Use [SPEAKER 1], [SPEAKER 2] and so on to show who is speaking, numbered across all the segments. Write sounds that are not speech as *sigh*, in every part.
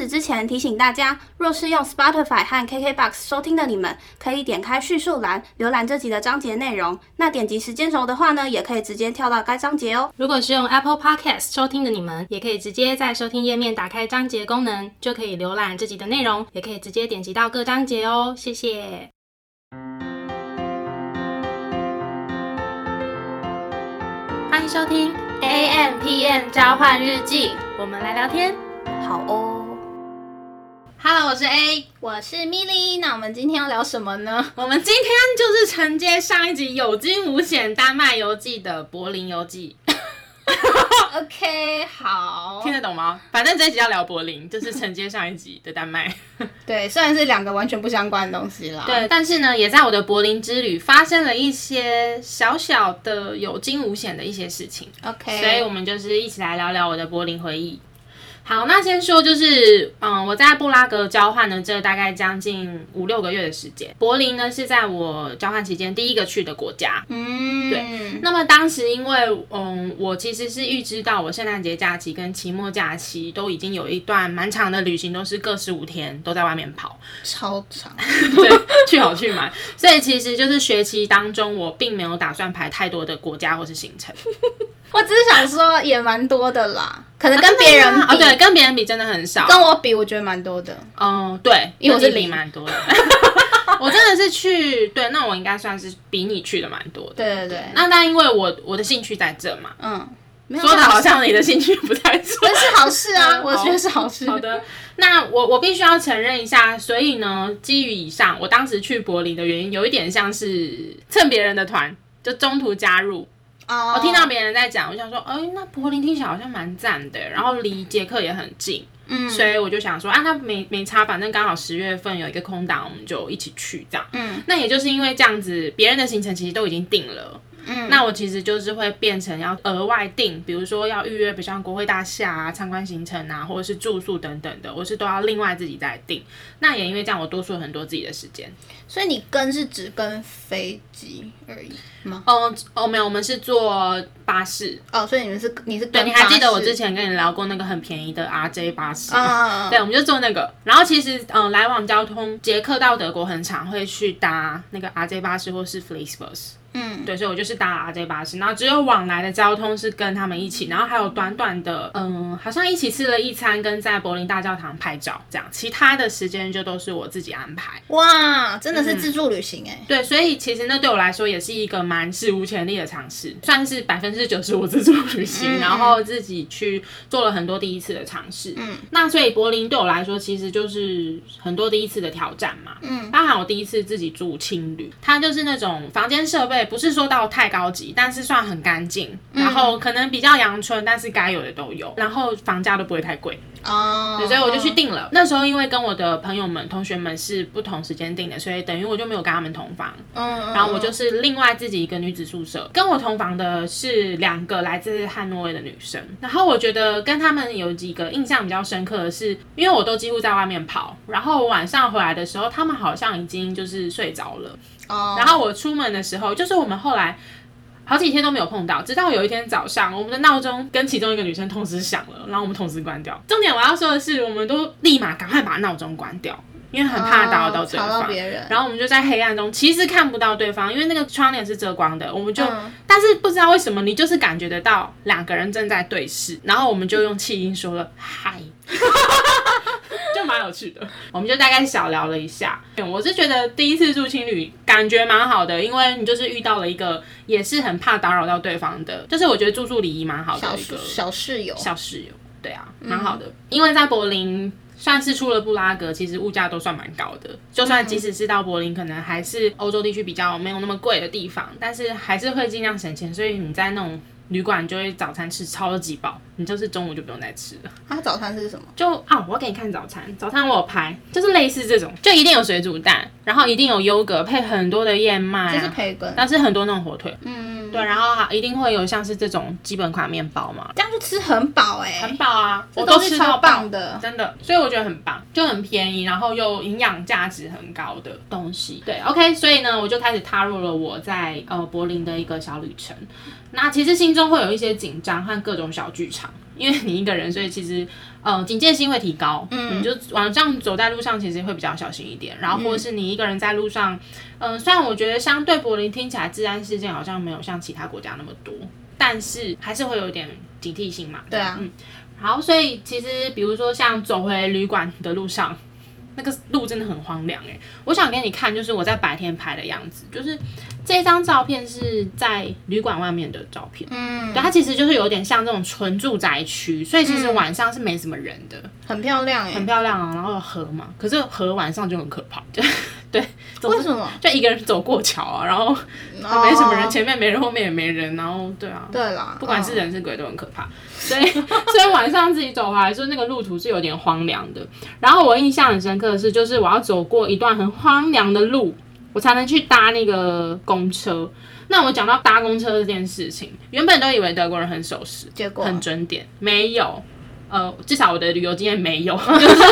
[SPEAKER 1] 始之前提醒大家，若是用 Spotify 和 KKBox 收听的你们，可以点开叙述栏浏览这集的章节内容。那点击时间轴的话呢，也可以直接跳到该章节哦。
[SPEAKER 2] 如果是用 Apple Podcast 收听的你们，也可以直接在收听页面打开章节功能，就可以浏览这集的内容，也可以直接点击到各章节哦。谢谢。欢迎收听
[SPEAKER 1] A M P M 交换日记，
[SPEAKER 2] 我们来聊天。
[SPEAKER 1] 好哦。
[SPEAKER 3] Hello，我是 A。
[SPEAKER 1] 我是 Milly，那我们今天要聊什么呢？
[SPEAKER 3] 我们今天就是承接上一集有惊无险丹麦游记的柏林游记，*laughs*
[SPEAKER 1] OK，好
[SPEAKER 3] 听得懂吗？反正这一集要聊柏林，就是承接上一集的丹麦。*laughs*
[SPEAKER 1] 对，虽然是两个完全不相关的东西啦。
[SPEAKER 3] 对，但是呢，也在我的柏林之旅发生了一些小小的有惊无险的一些事情
[SPEAKER 1] ，，OK，
[SPEAKER 3] 所以我们就是一起来聊聊我的柏林回忆。好，那先说就是，嗯，我在布拉格交换的这大概将近五六个月的时间。柏林呢是在我交换期间第一个去的国家，
[SPEAKER 1] 嗯，
[SPEAKER 3] 对那么当时因为嗯，我其实是预知到我圣诞节假期跟期末假期都已经有一段蛮长的旅行，都是各十五天都在外面跑，
[SPEAKER 1] 超长，*laughs*
[SPEAKER 3] 对，去好去满，所以其实就是学期当中我并没有打算排太多的国家或是行程，*laughs*
[SPEAKER 1] 我只是想说也蛮多的啦，可能跟别人比，
[SPEAKER 3] 哦，对，跟别人比真的很少，
[SPEAKER 1] 跟我比，我觉得蛮多的。
[SPEAKER 3] 嗯，对，
[SPEAKER 1] 因为我是
[SPEAKER 3] 比
[SPEAKER 1] 零
[SPEAKER 3] 蛮多的，*laughs* 我真的是去，对，那我应该算是比你去的蛮多的。
[SPEAKER 1] 对对对，
[SPEAKER 3] 那那因为我我的兴趣在这嘛，
[SPEAKER 1] 嗯，没有
[SPEAKER 3] 说的好像你的兴趣不在这。*laughs*
[SPEAKER 1] 这是好事啊，
[SPEAKER 3] 嗯
[SPEAKER 1] 我觉得是好事。
[SPEAKER 3] 好的，那我我必须要承认一下，所以呢，基于以上，我当时去柏林的原因，有一点像是蹭别人的团，就中途加入。
[SPEAKER 1] 哦
[SPEAKER 3] 我听到别人在讲，我想说，哎、那柏林听起来好像蛮赞的，然后离捷克也很近，
[SPEAKER 1] 嗯
[SPEAKER 3] 所以我就想说，啊，那没没差，反正刚好十月份有一个空档，我们就一起去这样。
[SPEAKER 1] 嗯
[SPEAKER 3] 那也就是因为这样子，别人的行程其实都已经定了。
[SPEAKER 1] 嗯
[SPEAKER 3] 那我其实就是会变成要额外订，比如说要预约，比如像国会大厦啊、参观行程啊，或者是住宿等等的，我是都要另外自己再订。那也因为这样，我多出了很多自己的时间。
[SPEAKER 1] 所以你跟是只跟飞机而已吗？
[SPEAKER 3] 哦哦，没有，我们是坐巴士。
[SPEAKER 1] 哦，所以你们是你是
[SPEAKER 3] 对，你还记得我之前跟你聊过那个很便宜的 RJ 巴士？
[SPEAKER 1] 啊？
[SPEAKER 3] 对，我们就坐那个。然后其实，嗯、来往交通，捷克到德国很常会去搭那个 RJ 巴士或是 Flixbus。
[SPEAKER 1] 嗯，
[SPEAKER 3] 对，所以我就是搭 RJ 巴士，然后只有往来的交通是跟他们一起，然后还有短短的，嗯，好像一起吃了一餐，跟在柏林大教堂拍照这样，其他的时间就都是我自己安排。
[SPEAKER 1] 哇，真的是自助旅行哎。
[SPEAKER 3] 对，所以其实那对我来说也是一个蛮史无前例的尝试，算是百分之九十五自助旅行，然后自己去做了很多第一次的尝试。嗯，那所以柏林对我来说其实就是很多第一次的挑战嘛。嗯，包含我第一次自己住青旅，它就是那种房间设备不是说到太高级，但是算很干净，然后可能比较阳春，但是该有的都有，然后房价都不会太贵。
[SPEAKER 1] 哦，
[SPEAKER 3] 对所以我就去订了。那时候因为跟我的朋友们、同学们是不同时间订的，所以等于我就没有跟他们同房。
[SPEAKER 1] 嗯，
[SPEAKER 3] 然后我就是另外自己一个女子宿舍，跟我同房的是两个来自汉诺威的女生。然后我觉得跟他们有几个印象比较深刻的是，因为我都几乎在外面跑，然后晚上回来的时候，他们好像已经就是睡着了。
[SPEAKER 1] 哦，
[SPEAKER 3] 然后我出门的时候，就是我们后来。好几天都没有碰到，直到有一天早上，我们的闹钟跟其中一个女生同时响了，然后我们同时关掉。重点我要说的是，我们都立马赶快把闹钟关掉，因为很怕打扰到对方。
[SPEAKER 1] 到别人。
[SPEAKER 3] 然后我们就在黑暗中，其实看不到对方，因为那个窗帘是遮光的，我们就，
[SPEAKER 1] 嗯
[SPEAKER 3] 但是不知道为什么，你就是感觉得到两个人正在对视，然后我们就用气音说了嗨。*laughs* 就蛮有趣的，我们就大概小聊了一下。我是觉得第一次住青旅感觉蛮好的，因为你就是遇到了一个也是很怕打扰到对方的，就是我觉得住宿礼仪蛮好的
[SPEAKER 1] 小
[SPEAKER 3] 一个
[SPEAKER 1] 小室友，
[SPEAKER 3] 小室友，对啊，蛮好的。因为在柏林算是出了布拉格，其实物价都算蛮高的。就算即使是到柏林，可能还是欧洲地区比较没有那么贵的地方，但是还是会尽量省钱。所以你在那种旅馆就会早餐吃超级饱，你就是中午就不用再吃了。
[SPEAKER 1] 他早餐是什么？
[SPEAKER 3] 就啊，我要给你看早餐，早餐我有拍，就是类似这种，就一定有水煮蛋，然后一定有优格配很多的燕麦、
[SPEAKER 1] 就是
[SPEAKER 3] 啊，
[SPEAKER 1] 培根。
[SPEAKER 3] 但是很多那种火腿，
[SPEAKER 1] 嗯，
[SPEAKER 3] 对，然后还一定会有像是这种基本款面包嘛，
[SPEAKER 1] 这样就吃很饱哎
[SPEAKER 3] 很，饱啊，
[SPEAKER 1] 这
[SPEAKER 3] 我都吃到饱。
[SPEAKER 1] 棒的。
[SPEAKER 3] 真的，所以我觉得很棒，就很便宜，然后又营养价值很高的东西。对，OK，所以呢，我就开始踏入了我在呃柏林的一个小旅程。那其实心中会有一些紧张和各种小剧场，因为你一个人，所以其实呃警戒心会提高，嗯，你就晚上走在路上其实会比较小心一点，然后或者是你一个人在路上，嗯、虽然我觉得相对柏林听起来治安事件好像没有像其他国家那么多，但是还是会有一点警惕性嘛，
[SPEAKER 1] 对啊
[SPEAKER 3] 嗯，好，所以其实比如说像走回旅馆的路上。那个路真的很荒凉哎、我想给你看，就是我在白天拍的样子，就是这张照片是在旅馆外面的照片，
[SPEAKER 1] 嗯，
[SPEAKER 3] 对，它其实就是有点像这种纯住宅区，所以其实晚上是没什么人的，
[SPEAKER 1] 很漂亮哎、
[SPEAKER 3] 很漂亮啊。然后有河嘛，可是河晚上就很可怕，*laughs* 就对，走
[SPEAKER 1] 为什么？
[SPEAKER 3] 就一个人走过桥啊，然后
[SPEAKER 1] 哦
[SPEAKER 3] 没什么人，前面没人，后面也没人，然后对啊，
[SPEAKER 1] 对啦，
[SPEAKER 3] 不管是
[SPEAKER 1] 嗯
[SPEAKER 3] 人是鬼都很可怕，所以 *laughs* 所以晚上自己走回来说那个路途是有点荒凉的。然后我印象很深刻的是，就是我要走过一段很荒凉的路，我才能去搭那个公车。那我讲到搭公车这件事情，原本都以为德国人很守时，
[SPEAKER 1] 结果
[SPEAKER 3] 很准点，没有。呃，至少我的旅游经验没有，*laughs* 就是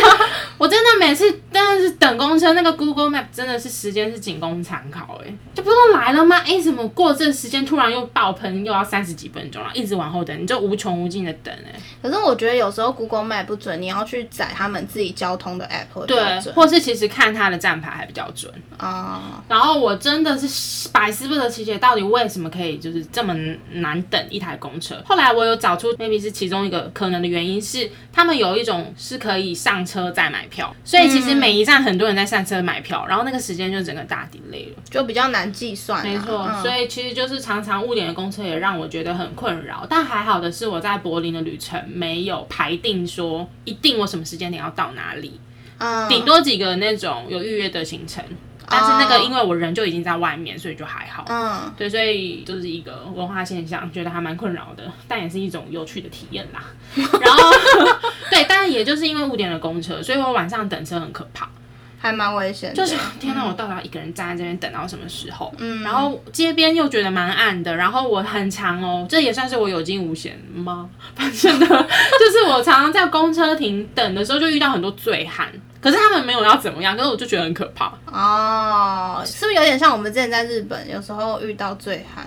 [SPEAKER 3] 我真的每次真的是等公车，那个 Google Map 真的是时间是仅供参考，哎，就不是都来了吗？哎，怎么过这时间突然又爆喷，又要三十几分钟了，一直往后等，你就无穷无尽的等，哎，
[SPEAKER 1] 可是我觉得有时候 Google Map 不准，你要去载他们自己交通的 app 会
[SPEAKER 3] 对，
[SPEAKER 1] 准
[SPEAKER 3] 或是其实看他的站牌还比较准。
[SPEAKER 1] 啊、
[SPEAKER 3] 然后我真的是百思不得其解，到底为什么可以就是这么难等一台公车？后来我有找出 maybe 是其中一个可能的原因是，他们有一种是可以上车再买票，所以其实每一站很多人在上车买票，然后那个时间就整个大 delay 了。
[SPEAKER 1] 就比较难计算、啊。
[SPEAKER 3] 没错，
[SPEAKER 1] 嗯
[SPEAKER 3] 所以其实就是常常误点的公车也让我觉得很困扰。但还好的是，我在柏林的旅程没有排定说一定我什么时间点要到哪里，
[SPEAKER 1] 嗯，
[SPEAKER 3] 顶多几个那种有预约的行程。但是那个
[SPEAKER 1] 哦
[SPEAKER 3] 因为我人就已经在外面，所以就还好。
[SPEAKER 1] 嗯，
[SPEAKER 3] 对，所以就是一个文化现象，觉得还蛮困扰的，但也是一种有趣的体验啦。*laughs* 然后，对，但是也就是因为误点了公车，所以我晚上等车很可怕。
[SPEAKER 1] 还蛮危险的。
[SPEAKER 3] 就是天哪，我到底要一个人站在这边等到什么时候？嗯，然后街边又觉得蛮暗的，然后我很长哦，这也算是我有惊无险吗？反正呢，就是我常常在公车停等的时候就遇到很多醉汉，可是他们没有要怎么样，可是我就觉得很可怕。
[SPEAKER 1] 哦，是不是有点像我们之前在日本，有时候遇到醉汉，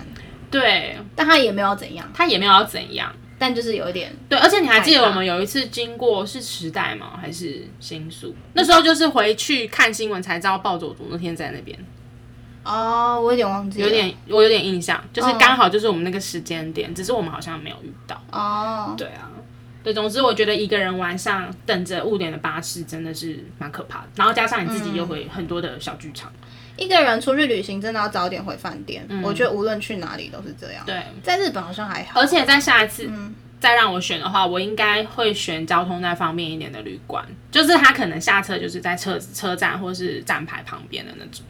[SPEAKER 3] 对
[SPEAKER 1] 但他也没有怎样，
[SPEAKER 3] 他也没有要怎样。
[SPEAKER 1] 但就是有一点
[SPEAKER 3] 对，而且你还记得我们有一次经过是时代吗？还是新宿？那时候就是回去看新闻才知道暴走族那天在那边，
[SPEAKER 1] 哦，我有点忘记了，
[SPEAKER 3] 有点我有点印象，就是
[SPEAKER 1] 哦
[SPEAKER 3] 刚好就是我们那个时间点，只是我们好像没有遇到。
[SPEAKER 1] 哦，
[SPEAKER 3] 对啊，对，总之我觉得一个人晚上等着误点的巴士真的是蛮可怕的，然后加上你自己又会很多的小剧场。
[SPEAKER 1] 一个人出去旅行真的要早点回饭店，我觉得无论去哪里都是这样。
[SPEAKER 3] 嗯对，
[SPEAKER 1] 在日本好像还好，
[SPEAKER 3] 而且在下一次。再让我选的话，我应该会选交通再方便一点的旅馆，就是他可能下车就是在车车站或是站牌旁边的那种。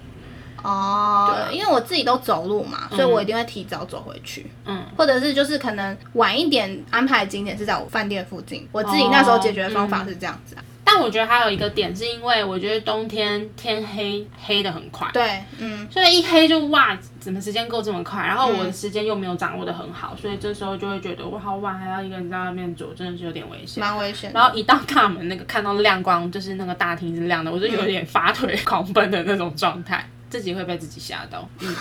[SPEAKER 1] 哦，
[SPEAKER 3] 对啊
[SPEAKER 1] 因为我自己都走路嘛，所以我一定会提早走回去。
[SPEAKER 3] 嗯，
[SPEAKER 1] 或者是就是可能晚一点安排景点是在我饭店附近，我自己那时候解决的方法是这样子啊。
[SPEAKER 3] 但我觉得还有一个点，是因为我觉得冬天天黑黑的很快，
[SPEAKER 1] 对，嗯，
[SPEAKER 3] 所以一黑就哇，怎么时间过这么快？然后我的时间又没有掌握的很好，所以这时候就会觉得我好晚，还要一个人在外面走，真的是有点危险。
[SPEAKER 1] 蛮危险。
[SPEAKER 3] 然后一到大门那个看到亮光，就是那个大厅是亮的，我就有点发腿狂奔的那种状态，自己会被自己吓到。嗯，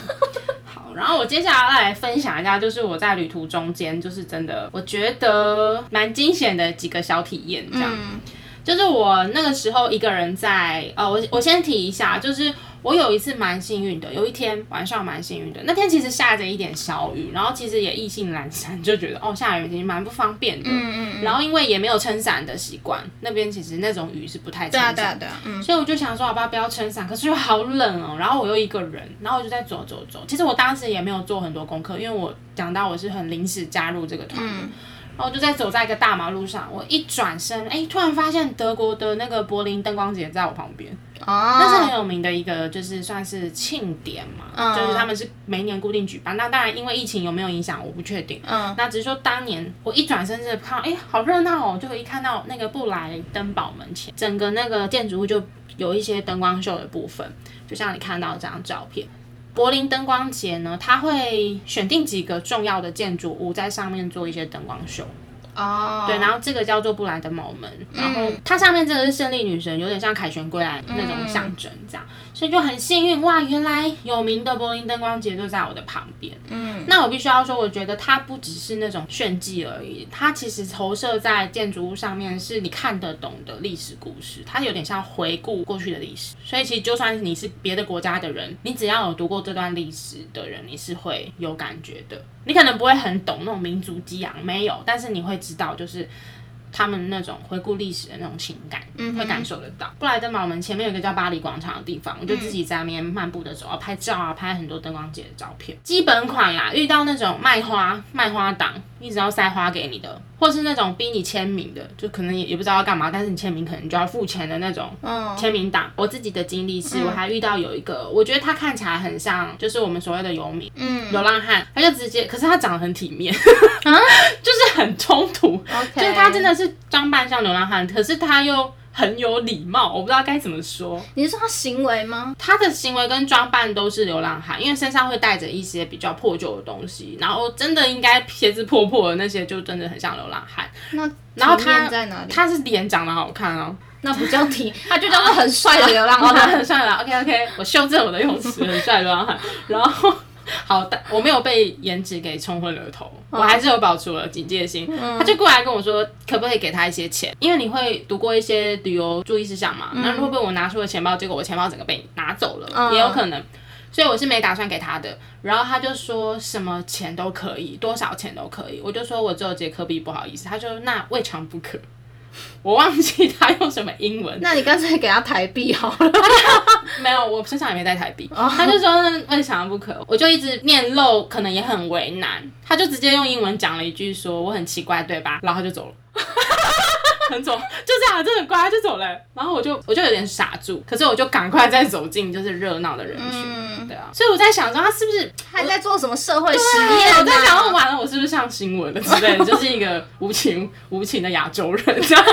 [SPEAKER 3] 好，然后我接下来来分享一下，就是我在旅途中间，就是真的我觉得蛮惊险的几个小体验，这样。
[SPEAKER 1] 嗯
[SPEAKER 3] 就是我那个时候一个人在，呃，我我先提一下，就是我有一次蛮幸运的，有一天晚上蛮幸运的，那天其实下着一点小雨，然后其实也意兴阑珊，就觉得哦下雨其实蛮不方便的，
[SPEAKER 1] 嗯嗯，
[SPEAKER 3] 然后因为也没有撑伞的习惯，那边其实那种雨是不太撑
[SPEAKER 1] 对啊对啊对啊，嗯，
[SPEAKER 3] 所以我就想说，好吧，不要撑伞，可是又好冷哦。然后我又一个人，然后我就在走走走。其实我当时也没有做很多功课，因为我讲到我是很临时加入这个团的，然后我就在走在一个大马路上，我一转身，哎，突然发现德国的那个柏林灯光节在我旁边，哦那是
[SPEAKER 1] 哦，
[SPEAKER 3] 很有名的一个，就是算是庆典嘛，
[SPEAKER 1] 嗯
[SPEAKER 3] 就是他们是每年固定举办。那当然，因为疫情有没有影响，我不确定。
[SPEAKER 1] 嗯，
[SPEAKER 3] 那只是说当年我一转身是看，哎、好热闹哦，就一看到那个布莱登堡门前，整个那个建筑物就有一些灯光秀的部分，就像你看到这张照片。柏林灯光节呢，它会选定几个重要的建筑物在上面做一些灯光秀。
[SPEAKER 1] 哦，
[SPEAKER 3] 对，然后这个叫做布莱德堡门，然后它上面这个是胜利女神，有点像凯旋归来那种象征这样。所以就很幸运哇，原来有名的柏林灯光节就在我的旁边。嗯，那我必须要说，我觉得它不只是那种炫技而已，它其实投射在建筑物上面，是你看得懂的历史故事，它有点像回顾过去的历史。所以其实就算你是别的国家的人，你只要有读过这段历史的人，你是会有感觉的。你可能不会很懂那种民族激昂，没有，但是你会知道，就是他们那种回顾历史的那种情感，会感受得到。布莱登堡门前面有一个叫巴黎广场的地方，我就自己在那边漫步的时候拍照啊，拍很多灯光节的照片。基本款啦，遇到那种卖花卖花党，一直要塞花给你的，或是那种逼你签名的，就可能也也不知道要干嘛，但是你签名可能就要付钱的那种签名档。我自己的经历是，我还遇到有一个，我觉得他看起来很像，就是我们所谓的游民，嗯，流浪汉，他就直接，可是他长得很体面，啊，*laughs* 就是很冲突，就是他真的是装扮像流浪汉，可是他又很有礼貌，我不知道该怎么说。
[SPEAKER 1] 你是说他行为吗？
[SPEAKER 3] 他的行为跟装扮都是流浪汉，因为身上会带着一些比较破旧的东西，然后真的应该鞋子破破的那些，就真的很像流浪汉。
[SPEAKER 1] 那
[SPEAKER 3] 然后他
[SPEAKER 1] 在哪里？
[SPEAKER 3] 他是脸长得好看哦，
[SPEAKER 1] 那不叫体，*laughs* 他就叫做很帅的流浪汉。*laughs*
[SPEAKER 3] 很帅了。*laughs* OK OK，我修正我的用词，很帅的流浪汉。然后。*laughs* 好的，我没有被颜值给冲昏了头，我还是有保持我的警戒心。他就过来跟我说，可不可以给他一些钱？因为你会读过一些旅游注意事项嘛。那会不会我拿出了钱包，结果我钱包整个被拿走了，也有可能。所以我是没打算给他的。然后他就说什么钱都可以，多少钱都可以。我就说我只有杰克币，不好意思。他说那未尝不可。我忘记他用什么英文，
[SPEAKER 1] 那你干脆给他台币好了。*laughs*
[SPEAKER 3] 没有，我身上也没带台币。他就说为啥不可，我就一直面露，可能也很为难。他就直接用英文讲了一句说我很奇怪，对吧？然后就走了。很走，*laughs* 就这样，就很乖，就走了。然后我就我就有点傻住，可是我就赶快再走进就是热闹的人群，对啊。所以我在想说，他是不是
[SPEAKER 1] 还在做什么社会实验？
[SPEAKER 3] 我在想，完了，我是不是上新闻了之类的？就是一个无情无情的亚洲人这样。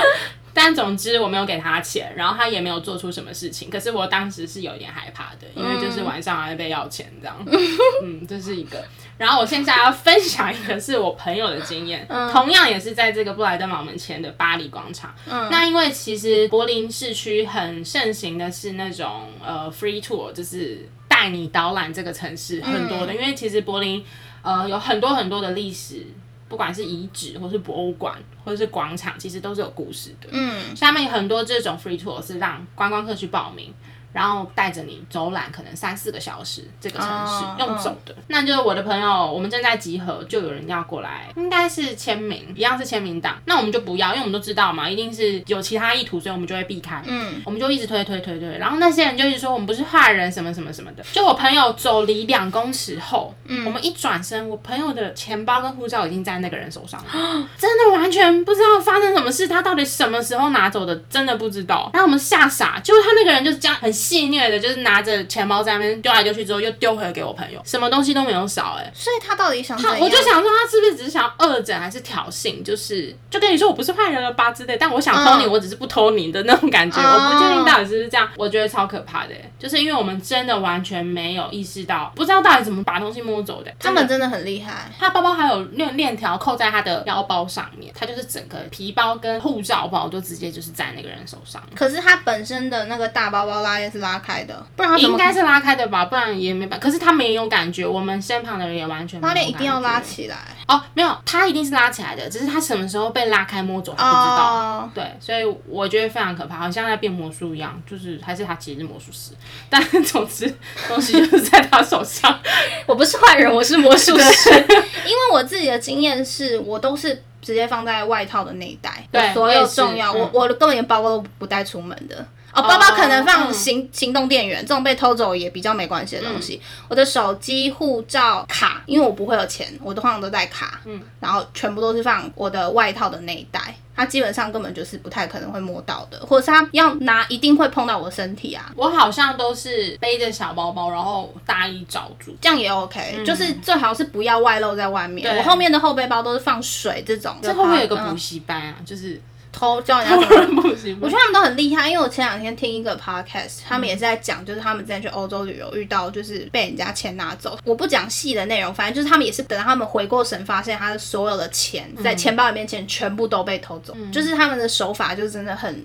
[SPEAKER 3] 但总之我没有给他钱，然后他也没有做出什么事情。可是我当时是有一点害怕的，因为就是晚上还被要钱这样。*laughs* 嗯，这是一个。然后我现在要分享一个是我朋友的经验，同样也是在这个布莱登堡门前的巴黎广场。那因为其实柏林市区很盛行的是那种呃 free tour，就是带你导览这个城市很多的，因为其实柏林呃有很多很多的历史。不管是遗址，或是博物馆，或者是广场，其实都是有故事的。嗯，下面有很多这种 free tour 是让观光客去报名。然后带着你走览，可能三四个小时，这个城市用走的。那就是我的朋友，我们正在集合，就有人要过来，应该是签名，一样是签名档。那我们就不要，因为我们都知道嘛，一定是有其他意图，所以我们就会避开。嗯，我们就一直推推推推。然后那些人就一直说我们不是坏人，什么什么什么的。就我朋友走离两公尺后，嗯，我们一转身，我朋友的钱包跟护照已经在那个人手上了，*gasps* 真的完全不知道发生什么事，他到底什么时候拿走的，真的不知道。然后我们吓傻，就是他那个人就是这样很。戏虐的，就是拿着钱包在那边丢来丢去之后，又丢回给我朋友，什么东西都没有少哎。
[SPEAKER 1] 所以他到底想
[SPEAKER 3] 他，我就想说他是不是只是想要恶整，还是挑衅？就是就跟你说我不是坏人了吧之类，但我想偷你，我只是不偷你的那种感觉。我不确定到底是不是这样，我觉得超可怕的，就是因为我们真的完全没有意识到，不知道到底怎么把东西摸走的。
[SPEAKER 1] 他们真的很厉害，
[SPEAKER 3] 他包包还有链链条扣在他的腰包上面，他就是整个皮包跟护照包就直接就是在那个人手上。
[SPEAKER 1] 可是他本身的那个大包包拉链是拉开的，不然他
[SPEAKER 3] 应该是拉开的吧，不然也没办。可是他没有感觉，我们身旁的人也完全拉
[SPEAKER 1] 链一定要拉起来
[SPEAKER 3] 哦，没有，他一定是拉起来的，只是他什么时候被拉开摸走，他不知道。对，所以我觉得非常可怕，好像在变魔术一样，就是还是他其实是魔术师，*laughs* 但总之东西就是在他手上。*laughs*
[SPEAKER 1] 我不是坏人，我是魔术师。因为我自己的经验是我都是直接放在外套的内袋，
[SPEAKER 3] 对，
[SPEAKER 1] 所有重要，我我根本连包包都不带出门的。哦，包包可能放行行动电源，这种被偷走也比较没关系的东西。我的手机、护照、卡，因为我不会有钱，我的通常都带卡。嗯，然后全部都是放我的外套的内袋，它基本上根本就是不太可能会摸到的，或者是他要拿一定会碰到我的身体啊。
[SPEAKER 3] 我好像都是背着小包包，然后大衣罩住，
[SPEAKER 1] 这样也 OK，就是最好是不要外露在外面。我后面的后背包都是放水这种。
[SPEAKER 3] 这会不会有个补习班啊？就是。
[SPEAKER 1] 偷教人家怎么补习，我觉得他们都很厉害。因为我前两天听一个 podcast，他们也是在讲，就是他们之前去欧洲旅游遇到，就是被人家钱拿走。我不讲细的内容，反正就是他们也是等到他们回过神，发现他的所有的钱在钱包里面钱全部都被偷走，就是他们的手法就真的很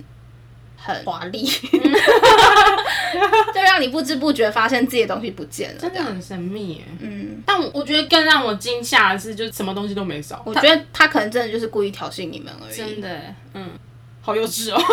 [SPEAKER 1] 很华丽，*laughs* 就让你不知不觉发现自己的东西不见了。
[SPEAKER 3] 真的很神秘耶。
[SPEAKER 1] 嗯，
[SPEAKER 3] 但我我觉得更让我惊吓的是，就什么东西都没少。
[SPEAKER 1] 我觉得他可能真的就是故意挑衅你们而已。
[SPEAKER 3] 真的，嗯，好幼稚哦。*laughs*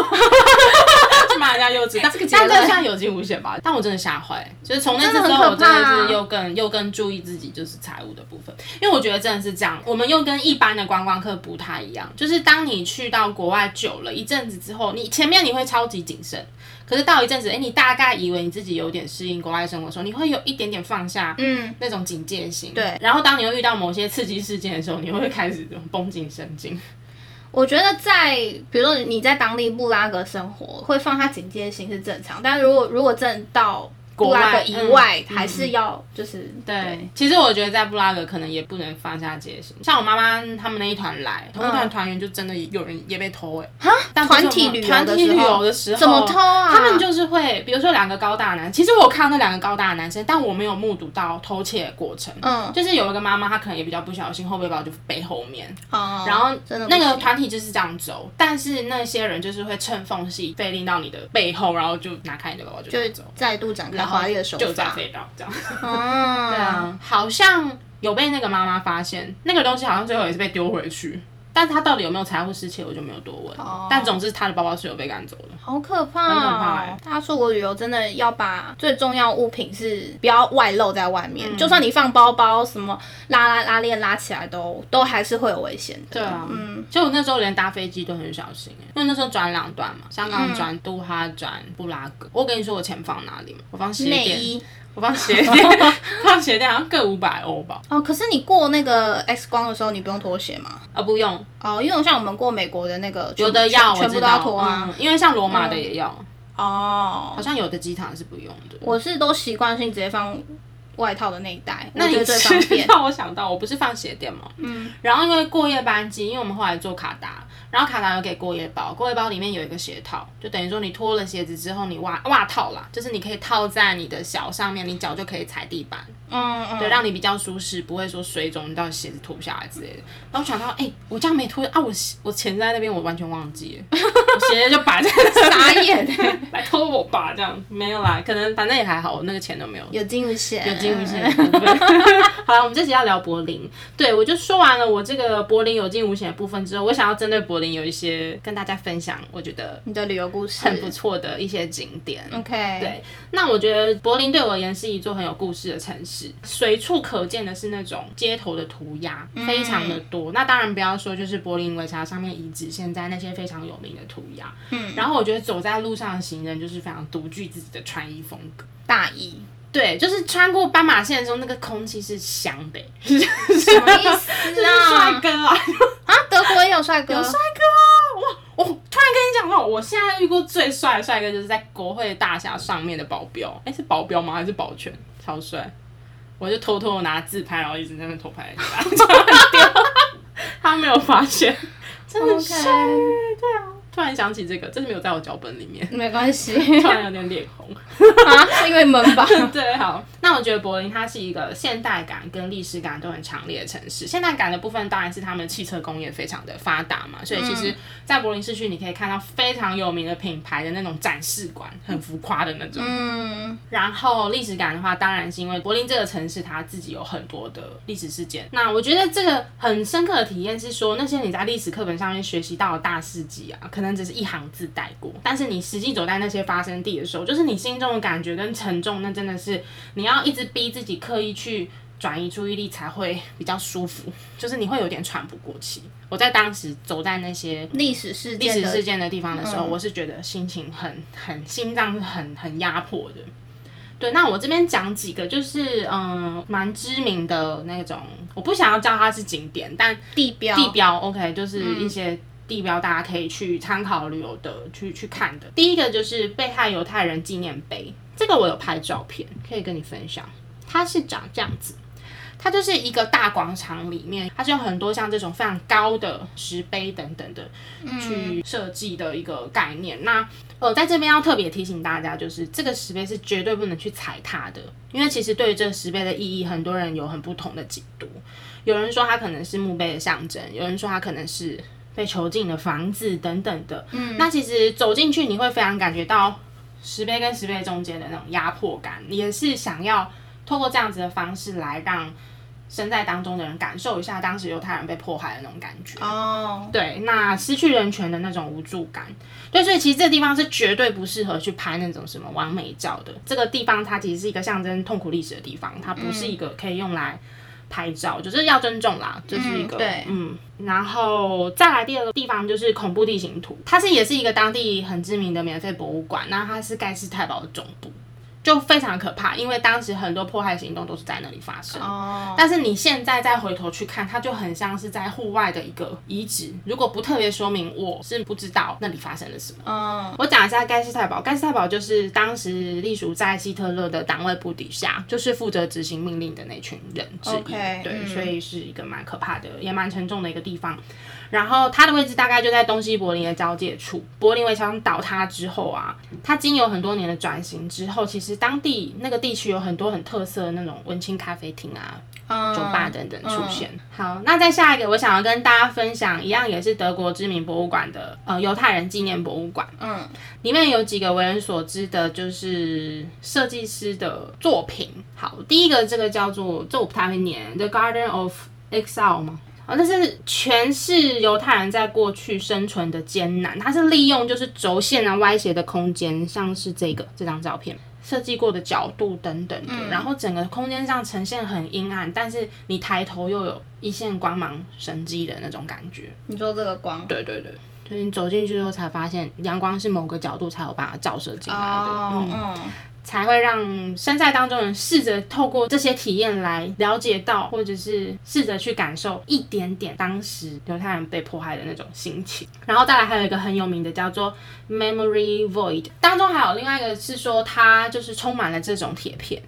[SPEAKER 3] 去骂人家幼稚，但
[SPEAKER 1] 这个结论
[SPEAKER 3] 但这算有惊无险吧？但我真的吓坏，就是从那次之后，我真的是又更又更注意自己就是财务的部分，因为我觉得真的是这样，我们又跟一般的观光客不太一样，就是当你去到国外久了一阵子之后，你前面你会超级谨慎。可是到一阵子，哎、你大概以为你自己有点适应国外生活的时候，你会有一点点放下，
[SPEAKER 1] 嗯，
[SPEAKER 3] 那种警戒心。
[SPEAKER 1] 对
[SPEAKER 3] 然后当你又遇到某些刺激事件的时候，你会开始绷紧神经。
[SPEAKER 1] 我觉得在比如说你在当地布拉格生活，会放他警戒心是正常，但如果如果真的到布拉格以外，
[SPEAKER 3] 嗯
[SPEAKER 1] 还是要就是
[SPEAKER 3] 对，其实我觉得在布拉格可能也不能放下戒心。像我妈妈他们那一团来，同一团团员就真的有人也被偷哎、欸，但不是我们
[SPEAKER 1] 团体旅游
[SPEAKER 3] 团体旅游的时候
[SPEAKER 1] 怎么偷啊？
[SPEAKER 3] 他们就是会，比如说两个高大男，其实我看到那两个高大的男生，但我没有目睹到偷窃的过程。
[SPEAKER 1] 嗯。
[SPEAKER 3] 就是有一个妈妈，她可能也比较不小心，后背包就背后面，
[SPEAKER 1] 哦，
[SPEAKER 3] 然后那个团体就是这样走，但是那些人就是会趁缝隙飞进到你的背后，然后就拿开你的包包就走，
[SPEAKER 1] 再度展开华丽的手
[SPEAKER 3] 就再
[SPEAKER 1] 法。
[SPEAKER 3] 飞刀这样。
[SPEAKER 1] 嗯，*laughs*
[SPEAKER 3] 对啊，好像有被那个妈妈发现，那个东西好像最后也是被丢回去，但他到底有没有财务失窃，我就没有多问。
[SPEAKER 1] 哦
[SPEAKER 3] 但总之他的包包是有被赶走的。
[SPEAKER 1] 好可怕、哦！
[SPEAKER 3] 很可怕欸
[SPEAKER 1] 大家出国旅游真的要把最重要物品是不要外露在外
[SPEAKER 3] 嗯
[SPEAKER 1] 面，就算你放包包什么拉拉拉链拉起来都都还是会有危险的。
[SPEAKER 3] 对啊，
[SPEAKER 1] 嗯，
[SPEAKER 3] 就我那时候连搭飞机都很小心欸，因为那时候转两段嘛，香
[SPEAKER 1] 嗯
[SPEAKER 3] 港转杜哈转布拉格。我跟你说我钱放哪里吗？我放鞋垫，
[SPEAKER 1] 内衣
[SPEAKER 3] 我放鞋垫，放鞋垫好像各五百欧吧？
[SPEAKER 1] 哦，可是你过那个 X 光的时候，你不用脱鞋吗？
[SPEAKER 3] 啊，不用，
[SPEAKER 1] 哦，因为像我们过美国的那个，
[SPEAKER 3] 有的要
[SPEAKER 1] 全部都要
[SPEAKER 3] 道，
[SPEAKER 1] 脱啊。
[SPEAKER 3] 嗯，因为像罗马的也要，
[SPEAKER 1] 哦
[SPEAKER 3] 好，像有的机场是不用的。
[SPEAKER 1] 我是都习惯性直接放外套的那一袋，
[SPEAKER 3] 那你
[SPEAKER 1] 我觉得最方便。*laughs*
[SPEAKER 3] 让我想到，我不是放鞋垫吗？嗯。然后因为过夜班机，因为我们后来做卡达，然后卡达有给过夜包，过夜包里面有一个鞋套，就等于说你脱了鞋子之后，你袜袜套啦，就是你可以套在你的脚上面，你脚就可以踩地板，
[SPEAKER 1] 嗯嗯，
[SPEAKER 3] 对，让你比较舒适，不会说水肿到鞋子脱不下来之类的。然后我想到，哎、我这样没脱啊，我我钱在那边，我完全忘记了，*laughs* 我鞋子就摆在那
[SPEAKER 1] 傻眼，*laughs*
[SPEAKER 3] 来偷我吧，这样没有啦，可能反正也还好，我那个钱都没有
[SPEAKER 1] 有惊无险，
[SPEAKER 3] 有惊无险的部分。*laughs* 好了，我们这集要聊柏林，对我就说完了我这个柏林有惊无险的部分之后，我想要针对柏林有一些跟大家分享，我觉得
[SPEAKER 1] 你的旅游故事
[SPEAKER 3] 很不错的一些景点。
[SPEAKER 1] OK，
[SPEAKER 3] 对，那我觉得柏林对我而言是一座很有故事的城市，随处可见的是那种街头的涂鸦，非常的多。那当然不要说就是柏林围墙上面遗址现在那些非常有名的涂鸦，嗯，然后我觉得走在路上的行人就是非常独具自己的穿衣风格。
[SPEAKER 1] 大意
[SPEAKER 3] 对，就是穿过斑马线的时候，那个空气是香的，
[SPEAKER 1] 什么意思
[SPEAKER 3] 帅
[SPEAKER 1] 啊？*laughs*
[SPEAKER 3] 哥啊，*laughs*
[SPEAKER 1] 啊，德国也有帅哥，
[SPEAKER 3] 有帅哥啊！哇，我突然跟你讲话，我现在遇过最帅的帅哥就是在国会大厦上面的保镖，哎，是保镖吗？还是保全？超帅！我就偷偷的拿自拍，然后一直在那边偷拍 *laughs* 他没有发现，真的帅
[SPEAKER 1] OK
[SPEAKER 3] 对啊，突然想起这个，真的没有在我脚本里面，
[SPEAKER 1] 没关系 *laughs*
[SPEAKER 3] 突然有点脸红。
[SPEAKER 1] 啊，是因为闷吧？*laughs*
[SPEAKER 3] 对，好，那我觉得柏林它是一个现代感跟历史感都很强烈的城市。现代感的部分当然是他们汽车工业非常的发达嘛，所以其实，在柏林市区你可以看到非常有名的品牌的那种展示馆，很浮夸的那种。
[SPEAKER 1] 嗯，
[SPEAKER 3] 然后历史感的话，当然是因为柏林这个城市它自己有很多的历史事件。那我觉得这个很深刻的体验是说，那些你在历史课本上面学习到的大事迹啊，可能只是一行字带过，但是你实际走在那些发生地的时候，就是你心中的感觉跟沉重，那真的是你要一直逼自己刻意去。转移注意力才会比较舒服，就是你会有点喘不过气。我在当时走在那些 *laughs*
[SPEAKER 1] 历史事
[SPEAKER 3] 历
[SPEAKER 1] 件的
[SPEAKER 3] 史事件的地方的时候，
[SPEAKER 1] 嗯
[SPEAKER 3] 我是觉得心情很很心脏是很很压迫的。对，那我这边讲几个就是嗯蛮知名的那种，我不想要叫它是景点，但
[SPEAKER 1] 地标，
[SPEAKER 3] 地标 OK 就是一些地标，大家可以去参考旅游的去去看的。第一个就是被害犹太人纪念碑，这个我有拍照片可以跟你分享，它是长这样子。它就是一个大广场里面，它是有很多像这种非常高的石碑等等的去设计的一个概念。那呃，在这边要特别提醒大家，就是这个石碑是绝对不能去踩踏的，因为其实对于这个石碑的意义，很多人有很不同的解读。有人说它可能是墓碑的象征，有人说它可能是被囚禁的房子等等的。嗯，那其实走进去你会非常感觉到石碑跟石碑中间的那种压迫感，也是想要透过这样子的方式来让。身在当中的人感受一下当时犹太人被迫害的那种感觉哦，对，那失去人权的那种无助感，对，所以其实这个地方是绝对不适合去拍那种什么完美照的。这个地方它其实是一个象征痛苦历史的地方，它不是一个可以用来拍照，就是要尊重啦，这是一个
[SPEAKER 1] 对，
[SPEAKER 3] 嗯，然后再来第二个地方就是恐怖地形图，它是也是一个当地很知名的免费博物馆，那它是盖世太保的总部。就非常可怕，因为当时很多迫害行动都是在那里发生。哦。但是你现在再回头去看，它就很像是在户外的一个遗址。如果不特别说明，我是不知道那里发生了什么。哦。我讲一下盖世太保，盖世太保就是当时隶属在希特勒的党卫部底下，就是负责执行命令的那群人之一。对，所以是一个蛮可怕的，也蛮沉重的一个地方。然后它的位置大概就在东西柏林的交界处。柏林围墙倒塌之后啊，它经有很多年的转型之后，其实当地那个地区有很多很特色的那种文青咖啡厅啊、酒吧等等出现。好，那再下一个，我想要跟大家分享，一样也是德国知名博物馆的呃犹太人纪念博物馆。嗯，里面有几个为人所知的，就是设计师的作品。好，第一个这个叫做这我不太会念，The Garden of Exile 吗？那是诠释犹太人在过去生存的艰难，它是利用就是轴线啊歪斜的空间，像是这个这张照片设计过的角度等等的，然后整个空间上呈现很阴暗，但是你抬头又有一线光芒神机的那种感觉。
[SPEAKER 1] 你说这个光？
[SPEAKER 3] 对对对，就是你走进去之后才发现，阳光是某个角度才有办法照射进来的。嗯。才会让身在当中人试着透过这些体验来了解到，或者是试着去感受一点点当时犹太人被迫害的那种心情。然后再来还有一个很有名的叫做 Memory Void，当中还有另外一个是说它就是充满了这种铁片。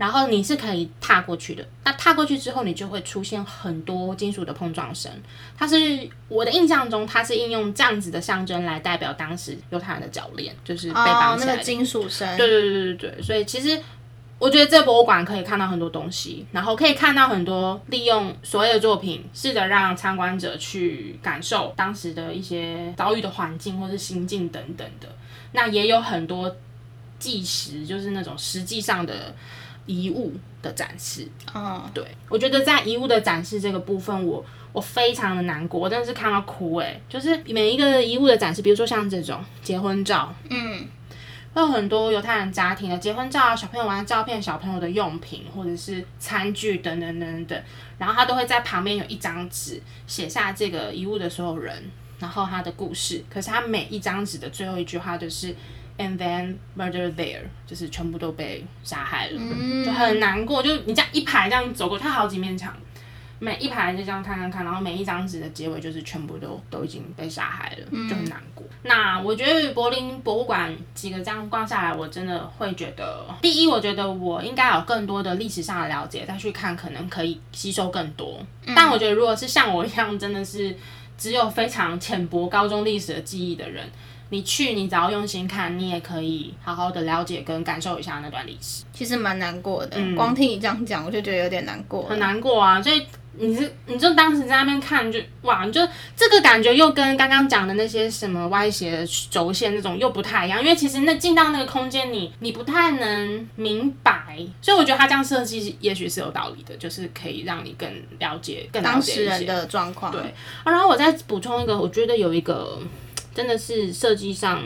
[SPEAKER 3] 然后你是可以踏过去的，那踏过去之后，你就会出现很多金属的碰撞声。它是我的印象中，它是应用这样子的象征来代表当时犹太人的脚链，就是被绑起来。
[SPEAKER 1] 那个金属声。
[SPEAKER 3] 对对对对对。所以其实我觉得这博物馆可以看到很多东西，然后可以看到很多利用所有的作品，试着让参观者去感受当时的一些遭遇的环境或是心境等等的。那也有很多计时，就是那种实际上的。遗物的展示，嗯，对我觉得在遗物的展示这个部分，我我非常的难过，我真的是看到哭哎，就是每一个遗物的展示，比如说像这种结婚照，嗯，会有很多犹太人家庭的结婚照，小朋友玩的照片，小朋友的用品或者是餐具等等等等，然后他都会在旁边有一张纸写下这个遗物的所有人，然后他的故事，可是他每一张纸的最后一句话就是。And then murder there，就是全部都被杀害了，就很难过。就你这样一排这样走过，它好几面墙，每一排就这样看看看，然后每一张纸的结尾就是全部都都已经被杀害了，就很难过。那我觉得柏林博物馆几个这样逛下来，我真的会觉得，第一，我觉得我应该有更多的历史上的了解，再去看可能可以吸收更多。但我觉得，如果是像我一样，真的是只有非常浅薄高中历史的记忆的人。你去，你只要用心看，你也可以好好的了解跟感受一下那段历史。
[SPEAKER 1] 其实蛮难过的，光听你这样讲，我就觉得有点难过。
[SPEAKER 3] 很难过啊！所以你是，你就当时在那边看，就哇，你就这个感觉又跟刚刚讲的那些什么歪斜轴线那种又不太一样。因为其实那进到那个空间，你你不太能明白。所以我觉得他这样设计也许是有道理的，就是可以让你更了解、更
[SPEAKER 1] 当事人的状况。
[SPEAKER 3] 对，啊然后我再补充一个，我觉得有一个。真的是设计上，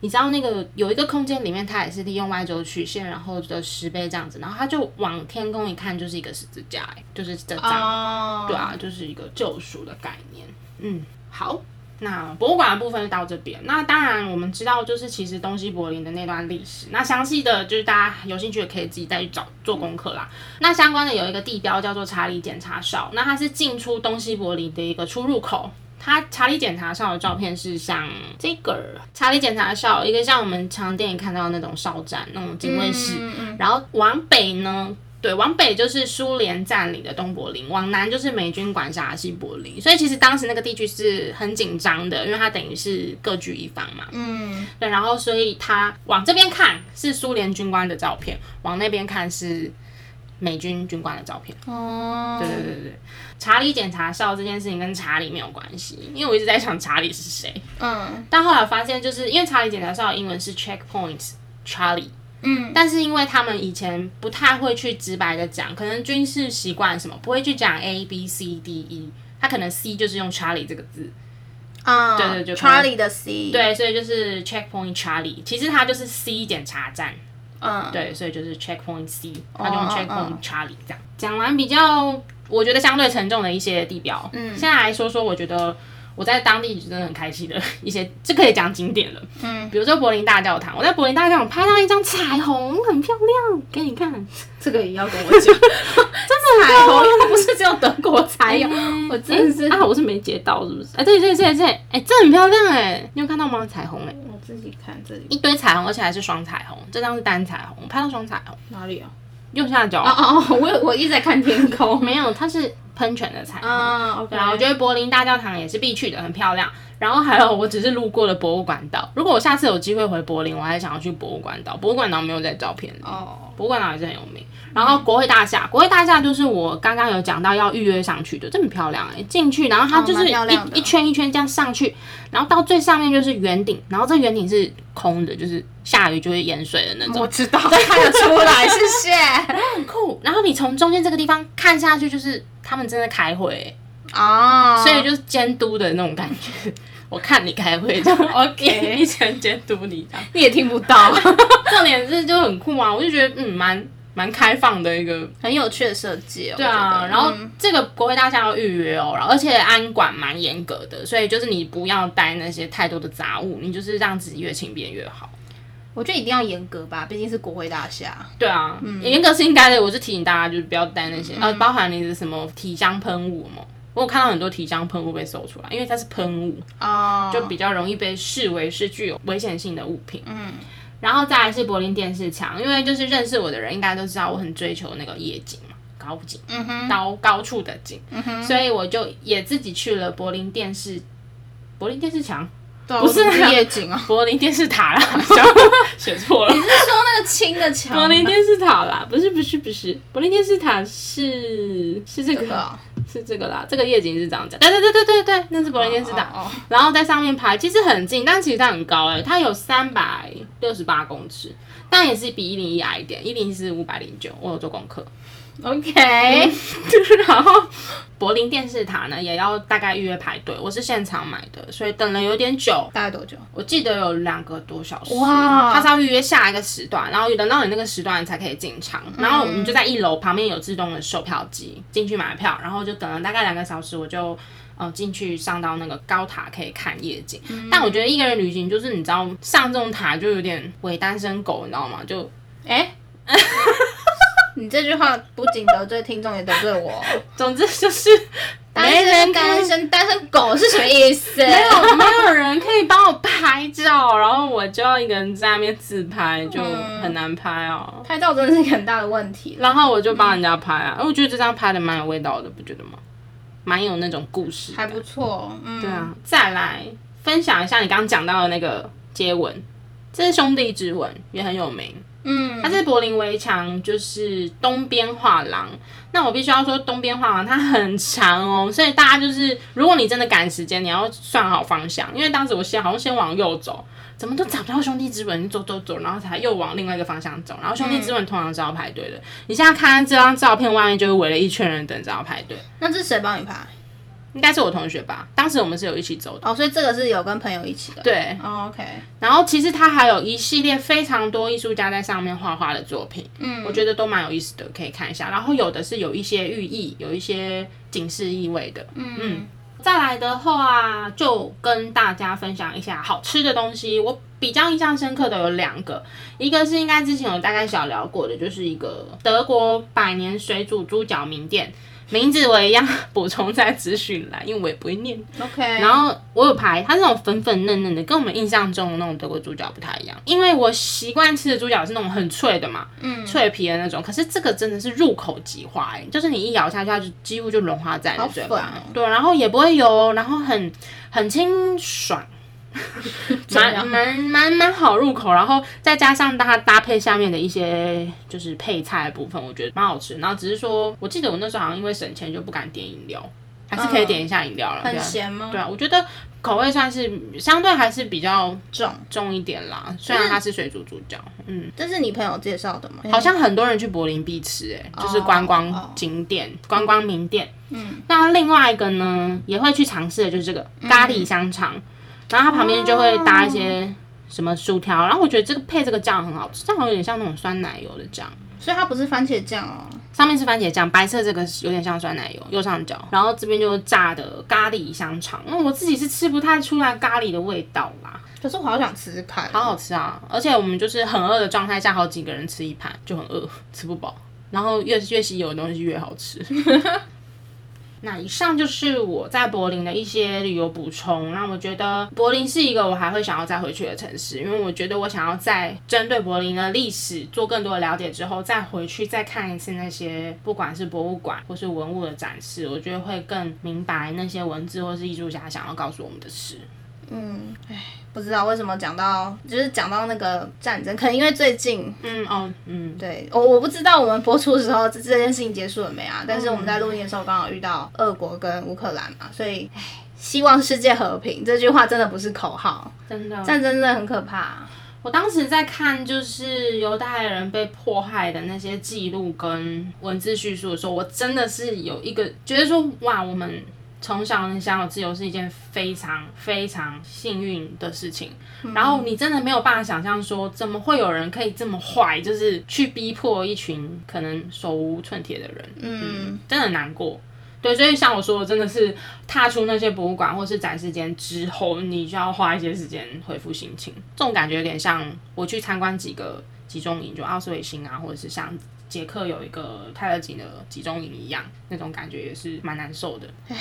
[SPEAKER 3] 你知道那个有一个空间里面，它也是利用 Y 轴曲线，然后的石碑这样子，然后它就往天空一看，就是一个十字架，哎，就是这张，对啊，就是一个救赎的概念。嗯，好，那博物馆的部分就到这边。那当然，我们知道就是其实东西柏林的那段历史，那详细的就是大家有兴趣的可以自己再去找做功课啦。那相关的有一个地标叫做查理检查哨，那它是进出东西柏林的一个出入口。他查理检查哨的照片是像这个查理检查哨，一个像我们常电影看到的那种哨站那种警卫室。然后往北呢，对，往北就是苏联占领的东柏林，往南就是美军管辖的西柏林。所以其实当时那个地区是很紧张的，因为它等于是各据一方嘛。嗯，对。然后所以他往这边看是苏联军官的照片，往那边看是。美军军官的照片。
[SPEAKER 1] 哦，
[SPEAKER 3] 对对对对，查理检查哨这件事情跟查理没有关系，因为我一直在想查理是谁，
[SPEAKER 1] 嗯。
[SPEAKER 3] 但后来发现就是因为查理检查哨的英文是 checkpoint Charlie。
[SPEAKER 1] 嗯，
[SPEAKER 3] 但是因为他们以前不太会去直白的讲，可能军事习惯什么不会去讲 A B C D E，他可能 C 就是用 Charlie 这个字，
[SPEAKER 1] 啊，
[SPEAKER 3] 对对就可能
[SPEAKER 1] ，Charlie 的 C，，
[SPEAKER 3] 对，所以就是 checkpoint Charlie，其实它就是 C 检查站，
[SPEAKER 1] 嗯，
[SPEAKER 3] 对，所以就是 checkpoint C，他就用
[SPEAKER 1] 哦
[SPEAKER 3] checkpoint Charlie 这样。讲完比较我觉得相对沉重的一些地标，嗯，现在来说说我觉得。我在当地真的很开心的一些，这可以讲景点了。嗯，比如说柏林大教堂，我在柏林大教堂拍到一张彩虹，很漂亮，给你看。
[SPEAKER 1] 这个也要跟我讲，*laughs* 真的彩虹它不是只有德国才有，我真的是，
[SPEAKER 3] 啊，我是没截到，是不是？哎、对对对对，哎、这很漂亮哎，你有看到吗？彩虹哎，
[SPEAKER 1] 我自己看这里
[SPEAKER 3] 一堆彩虹，而且还是双彩虹，这张是单彩虹，我拍到双彩虹，
[SPEAKER 1] 哪里啊？
[SPEAKER 3] 右下角。
[SPEAKER 1] 哦哦哦，我我一直在看天空，
[SPEAKER 3] 没有，它是喷泉的彩虹。
[SPEAKER 1] 啊，OK，
[SPEAKER 3] 对啊，我觉得柏林大教堂也是必去的，很漂亮。然后还有，我只是路过了博物馆岛。如果我下次有机会回柏林，我还想要去博物馆岛。博物馆岛没有在照片里，
[SPEAKER 1] 哦，
[SPEAKER 3] 博物馆岛也是很有名。然后国会大厦，国会大厦就是我刚刚有讲到要预约上去的，这么漂亮哎、进去，然后它
[SPEAKER 1] 哦
[SPEAKER 3] 就是一、一圈一圈这样上去，然后到最上面就是圆顶，然后这圆顶是空的，就是下雨就会淹水的那种
[SPEAKER 1] 我。知道，看得出来，谢谢。*laughs*
[SPEAKER 3] 很酷。然后你从中间这个地方看下去，就是他们正在开会欸、
[SPEAKER 1] 哦，
[SPEAKER 3] 所以就是监督的那种感觉。*laughs* 我看你开会就，*laughs* OK，*laughs* 一直监督你。
[SPEAKER 1] 你也听不到，
[SPEAKER 3] 重点是就很酷啊，我就觉得嗯蛮蛮开放的一个。
[SPEAKER 1] 很有趣的设计哦。
[SPEAKER 3] 对啊，然后
[SPEAKER 1] 嗯
[SPEAKER 3] 这个国会大厦要预约哦，然后而且安管蛮严格的，所以就是你不要带那些太多的杂物，你就是让自己越轻便越好。
[SPEAKER 1] 我觉得一定要严格吧，毕竟是国会大厦。
[SPEAKER 3] 对啊，严格是应该的。我是提醒大家，就是不要带那些，呃，包含你的什么体香喷雾嘛。我有看到很多体香喷雾被搜出来，因为它是喷雾，
[SPEAKER 1] 哦，
[SPEAKER 3] 就比较容易被视为是具有危险性的物品。嗯，然后再来是柏林电视墙，因为就是认识我的人应该都知道我很追求那个夜景嘛，高景，嗯哼，高高处的景，嗯哼，所以我就也自己去了柏林电视，柏林电视墙，不是
[SPEAKER 1] 夜景啊，
[SPEAKER 3] 柏林电视塔啦，*laughs* 写错了。
[SPEAKER 1] 你是说那个青的墙？
[SPEAKER 3] 柏林电视塔啦，不是不是不是，柏林电视塔是是这个是这个啦，这个夜景是这样讲，对对对对对对，那是柏林电视塔。然后在上面拍，其实很近，但其实它很高哎、它有三百六十八公尺，但也是比一零一矮一点，一零一是五百零九，我有做功课。
[SPEAKER 1] 哦 OK，*laughs*
[SPEAKER 3] 然后柏林电视塔呢也要大概预约排队，我是现场买的，所以等了有点久，
[SPEAKER 1] 大概多久？
[SPEAKER 3] 我记得有两个多小时。
[SPEAKER 1] 哇
[SPEAKER 3] 它是要预约下一个时段，然后等到你那个时段你才可以进场，然后你就在一楼旁边有自动的售票机进去买票，然后就等了大概两个小时，我就。呃，进去上到那个高塔可以看夜景，但我觉得一个人旅行就是你知道上这种塔就有点伪单身狗，你知道吗？就
[SPEAKER 1] 哎、你这句话不仅得罪听众，也得罪我。*laughs*
[SPEAKER 3] 总之就是
[SPEAKER 1] 单身单身单身狗是什么意思？*laughs*
[SPEAKER 3] 没有没有人可以帮我拍照，然后我就要一个人在那边自拍，就很难拍哦。
[SPEAKER 1] 拍照真的是一个很大的问题。
[SPEAKER 3] 然后我就帮人家拍啊，我觉得这张拍的蛮有味道的，不觉得吗？蛮有那种故事。
[SPEAKER 1] 还不错，嗯，
[SPEAKER 3] 对啊，再来分享一下你刚刚讲到的那个接吻，这是兄弟之吻，也很有名。
[SPEAKER 1] 嗯，
[SPEAKER 3] 它是柏林围墙，就是东边画廊。那我必须要说，东边画廊它很长哦，*laughs* 所以大家就是，如果你真的赶时间，你要算好方向，因为当时我先好像先往右走，怎么都找不到兄弟之吻，你走走走，然后才又往另外一个方向走，然后兄弟之吻通常是要排队的。你现在看这张照片，外面就是围了一圈人等着要排队，
[SPEAKER 1] 那这是谁帮你拍？
[SPEAKER 3] 应该是我同学吧？当时我们是有一起走的。
[SPEAKER 1] 哦，所以这个是有跟朋友一起的。
[SPEAKER 3] 对，
[SPEAKER 1] 哦，OK，
[SPEAKER 3] 然后其实它还有一系列非常多艺术家在上面画画的作品，嗯，我觉得都蛮有意思的，可以看一下。然后有的是有一些寓意，有一些警示意味的，嗯再来的话，就跟大家分享一下好吃的东西。我比较印象深刻的有两个，一个是应该之前有大概小聊过的，就是一个德国百年水煮猪脚名店。名字我一样补充在资讯栏，因为我也不会念。
[SPEAKER 1] OK，
[SPEAKER 3] 然后我有排，它是那种粉粉嫩嫩的，跟我们印象中的那种德国猪脚不太一样。因为我习惯吃的猪脚是那种很脆的嘛，嗯，脆皮的那种。可是这个真的是入口即化、欸，就是你一咬下去，它就几乎就融化在你的嘴巴。
[SPEAKER 1] 哦
[SPEAKER 3] 对，然后也不会油，然后很很清爽，*laughs* 蛮蛮蛮蛮好入口，然后再加上它搭配下面的一些就是配菜的部分，我觉得蛮好吃。然后只是说，我记得我那时候好像因为省钱就不敢点饮料，还是可以点一下饮料了。
[SPEAKER 1] 很咸吗？
[SPEAKER 3] 对啊，我觉得口味算是相对还是比较
[SPEAKER 1] 重
[SPEAKER 3] 重一点啦。虽然它是水煮猪脚，嗯，
[SPEAKER 1] 这是你朋友介绍的吗？
[SPEAKER 3] 好像很多人去柏林必吃，哎，就是观光景点、观光名店。嗯，那另外一个呢，也会去尝试的就是这个咖喱香肠。然后它旁边就会搭一些什么薯条，然后我觉得这个配这个酱很好吃，这样有点像那种酸奶油的酱，
[SPEAKER 1] 所以它不是番茄酱哦，
[SPEAKER 3] 上面是番茄酱，白色这个有点像酸奶油，右上角，然后这边就是炸的咖喱香肠，那我自己是吃不太出来咖喱的味道啦，
[SPEAKER 1] 可是我好想吃吃看，
[SPEAKER 3] 好好吃啊，而且我们就是很饿的状态下，好几个人吃一盘就很饿，吃不饱，然后越越稀有的东西越好吃。*laughs* 那以上就是我在柏林的一些旅游补充。那我觉得柏林是一个我还会想要再回去的城市，因为我觉得我想要在针对柏林的历史做更多的了解之后，再回去再看一次那些不管是博物馆或是文物的展示，我觉得会更明白那些文字或是艺术家想要告诉我们的事。
[SPEAKER 1] 嗯，唉，不知道为什么讲到就是讲到那个战争，可能因为最近，
[SPEAKER 3] 嗯哦，嗯，
[SPEAKER 1] 对我我不知道我们播出的时候这这件事情结束了没啊？但是我们在录音的时候刚好遇到俄国跟乌克兰嘛，所以唉，希望世界和平这句话真的不是口号，
[SPEAKER 3] 真的，
[SPEAKER 1] 战争真的很可怕。
[SPEAKER 3] 我当时在看就是犹太人被迫害的那些记录跟文字叙述的时候，我真的是有一个觉得说，哇，我们。从小能享有自由是一件非常非常幸运的事情，然后你真的没有办法想象说，怎么会有人可以这么坏，就是去逼迫一群可能手无寸铁的人，嗯，真的难过。对，所以像我说的，真的是踏出那些博物馆或是展示间之后，你就要花一些时间恢复心情。这种感觉有点像我去参观几个集中营，就奥斯维辛啊，或者是像捷克有一个泰勒井的集中营一样，那种感觉也是蛮难受的。唉。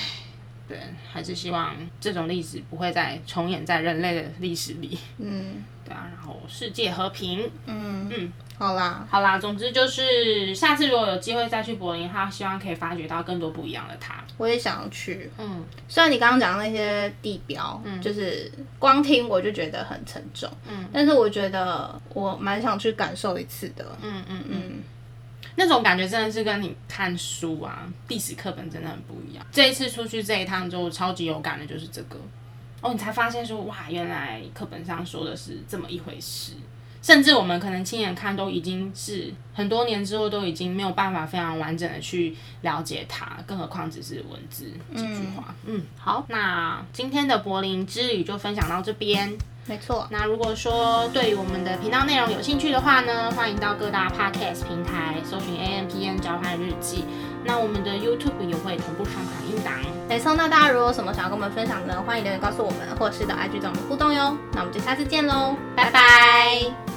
[SPEAKER 3] 对，还是希望这种历史不会再重演在人类的历史里。嗯，*laughs* 对啊，然后世界和平。
[SPEAKER 1] 嗯嗯，好啦，
[SPEAKER 3] 好啦，总之就是下次如果有机会再去柏林，他希望可以发掘到更多不一样的他。
[SPEAKER 1] 我也想要去。嗯，虽然你刚刚讲的那些地标，嗯，就是光听我就觉得很沉重。嗯，但是我觉得我蛮想去感受一次的。嗯嗯嗯。
[SPEAKER 3] 那种感觉真的是跟你看书啊，历史课本真的很不一样。这一次出去这一趟就超级有感的，就是这个哦，你才发现说哇，原来课本上说的是这么一回事。甚至我们可能亲眼看都已经是很多年之后，都已经没有办法非常完整的去了解它，更何况只是文字几句话。嗯，好，那今天的柏林之旅就分享到这边。
[SPEAKER 1] 没错，
[SPEAKER 3] 那如果说对于我们的频道内容有兴趣的话呢，欢迎到各大 podcast 平台搜寻 A M P N 交换日记。那我们的 YouTube 也会同步上传音档。
[SPEAKER 1] 没错，那大家如果有什么想要跟我们分享的，欢迎留言告诉我们，或是到 IG 找我们互动哟。那我们就下次见喽，拜拜。